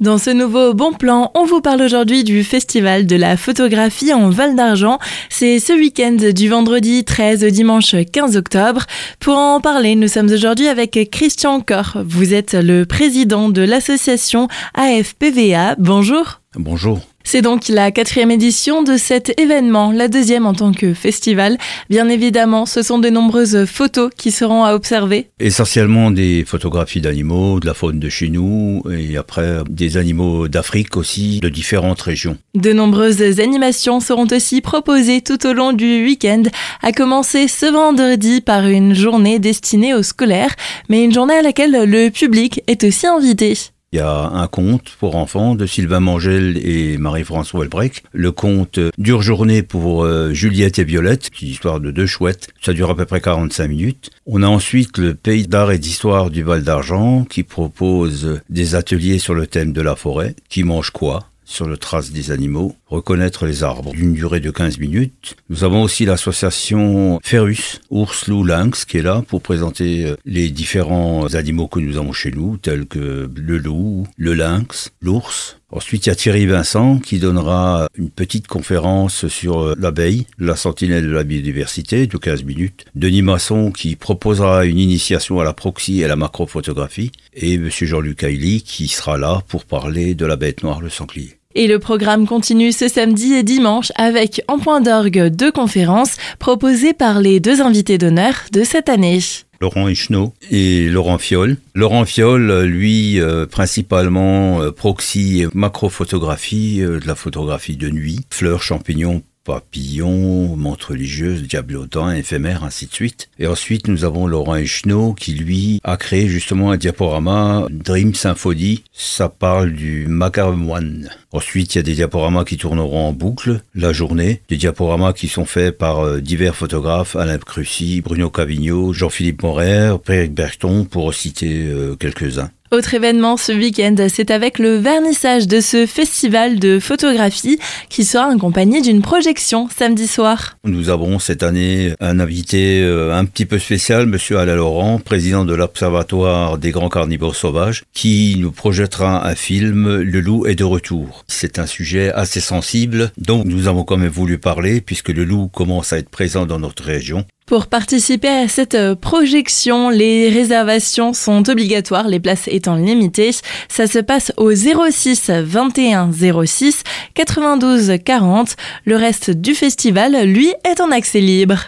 Dans ce nouveau bon plan, on vous parle aujourd'hui du festival de la photographie en Val d'Argent. C'est ce week-end du vendredi 13 au dimanche 15 octobre. Pour en parler, nous sommes aujourd'hui avec Christian Cor. Vous êtes le président de l'association AFPVA. Bonjour. Bonjour. C'est donc la quatrième édition de cet événement, la deuxième en tant que festival. Bien évidemment, ce sont de nombreuses photos qui seront à observer. Essentiellement des photographies d'animaux, de la faune de chez nous, et après des animaux d'Afrique aussi, de différentes régions. De nombreuses animations seront aussi proposées tout au long du week-end, à commencer ce vendredi par une journée destinée aux scolaires, mais une journée à laquelle le public est aussi invité. Il y a un conte pour enfants de Sylvain Mangel et Marie-France Welbrecht. Le conte Dure journée pour euh, Juliette et Violette, qui est l'histoire de deux chouettes. Ça dure à peu près 45 minutes. On a ensuite le Pays d'art et d'histoire du Val d'Argent, qui propose des ateliers sur le thème de la forêt. Qui mange quoi? Sur le trace des animaux, reconnaître les arbres, d'une durée de 15 minutes. Nous avons aussi l'association Ferus, ours, loup, lynx, qui est là pour présenter euh, les différents animaux que nous avons chez nous, tels que le loup, le lynx, l'ours. Ensuite, il y a Thierry Vincent qui donnera une petite conférence sur euh, l'abeille, la sentinelle de la biodiversité, de 15 minutes. Denis Masson qui proposera une initiation à la proxy et à la macrophotographie. Et M. Jean-Luc Ailly qui sera là pour parler de la bête noire, le sanglier. Et le programme continue ce samedi et dimanche avec en point d'orgue deux conférences proposées par les deux invités d'honneur de cette année. Laurent Echenot et Laurent Fiol. Laurent Fiol, lui, euh, principalement euh, proxy et macrophotographie, euh, de la photographie de nuit, fleurs, champignons, papillons, montres religieuses, diablotins, éphémères, ainsi de suite. Et ensuite, nous avons Laurent Echenot qui, lui, a créé justement un diaporama Dream Symphony. Ça parle du One. Ensuite, il y a des diaporamas qui tourneront en boucle la journée. Des diaporamas qui sont faits par euh, divers photographes, Alain Crucy, Bruno Cavigno, Jean-Philippe Morer, Pierre Berton, pour citer euh, quelques-uns. Autre événement ce week-end, c'est avec le vernissage de ce festival de photographie qui sera accompagné d'une projection samedi soir. Nous avons cette année un invité euh, un petit peu spécial, Monsieur Alain Laurent, président de l'Observatoire des grands carnivores sauvages, qui nous projettera un film Le loup est de retour. C'est un sujet assez sensible, donc nous avons quand même voulu parler puisque le loup commence à être présent dans notre région. Pour participer à cette euh, projection, les réservations sont obligatoires, les places étant limitées. Ça se passe au 06 21 06 92 40. Le reste du festival, lui, est en accès libre.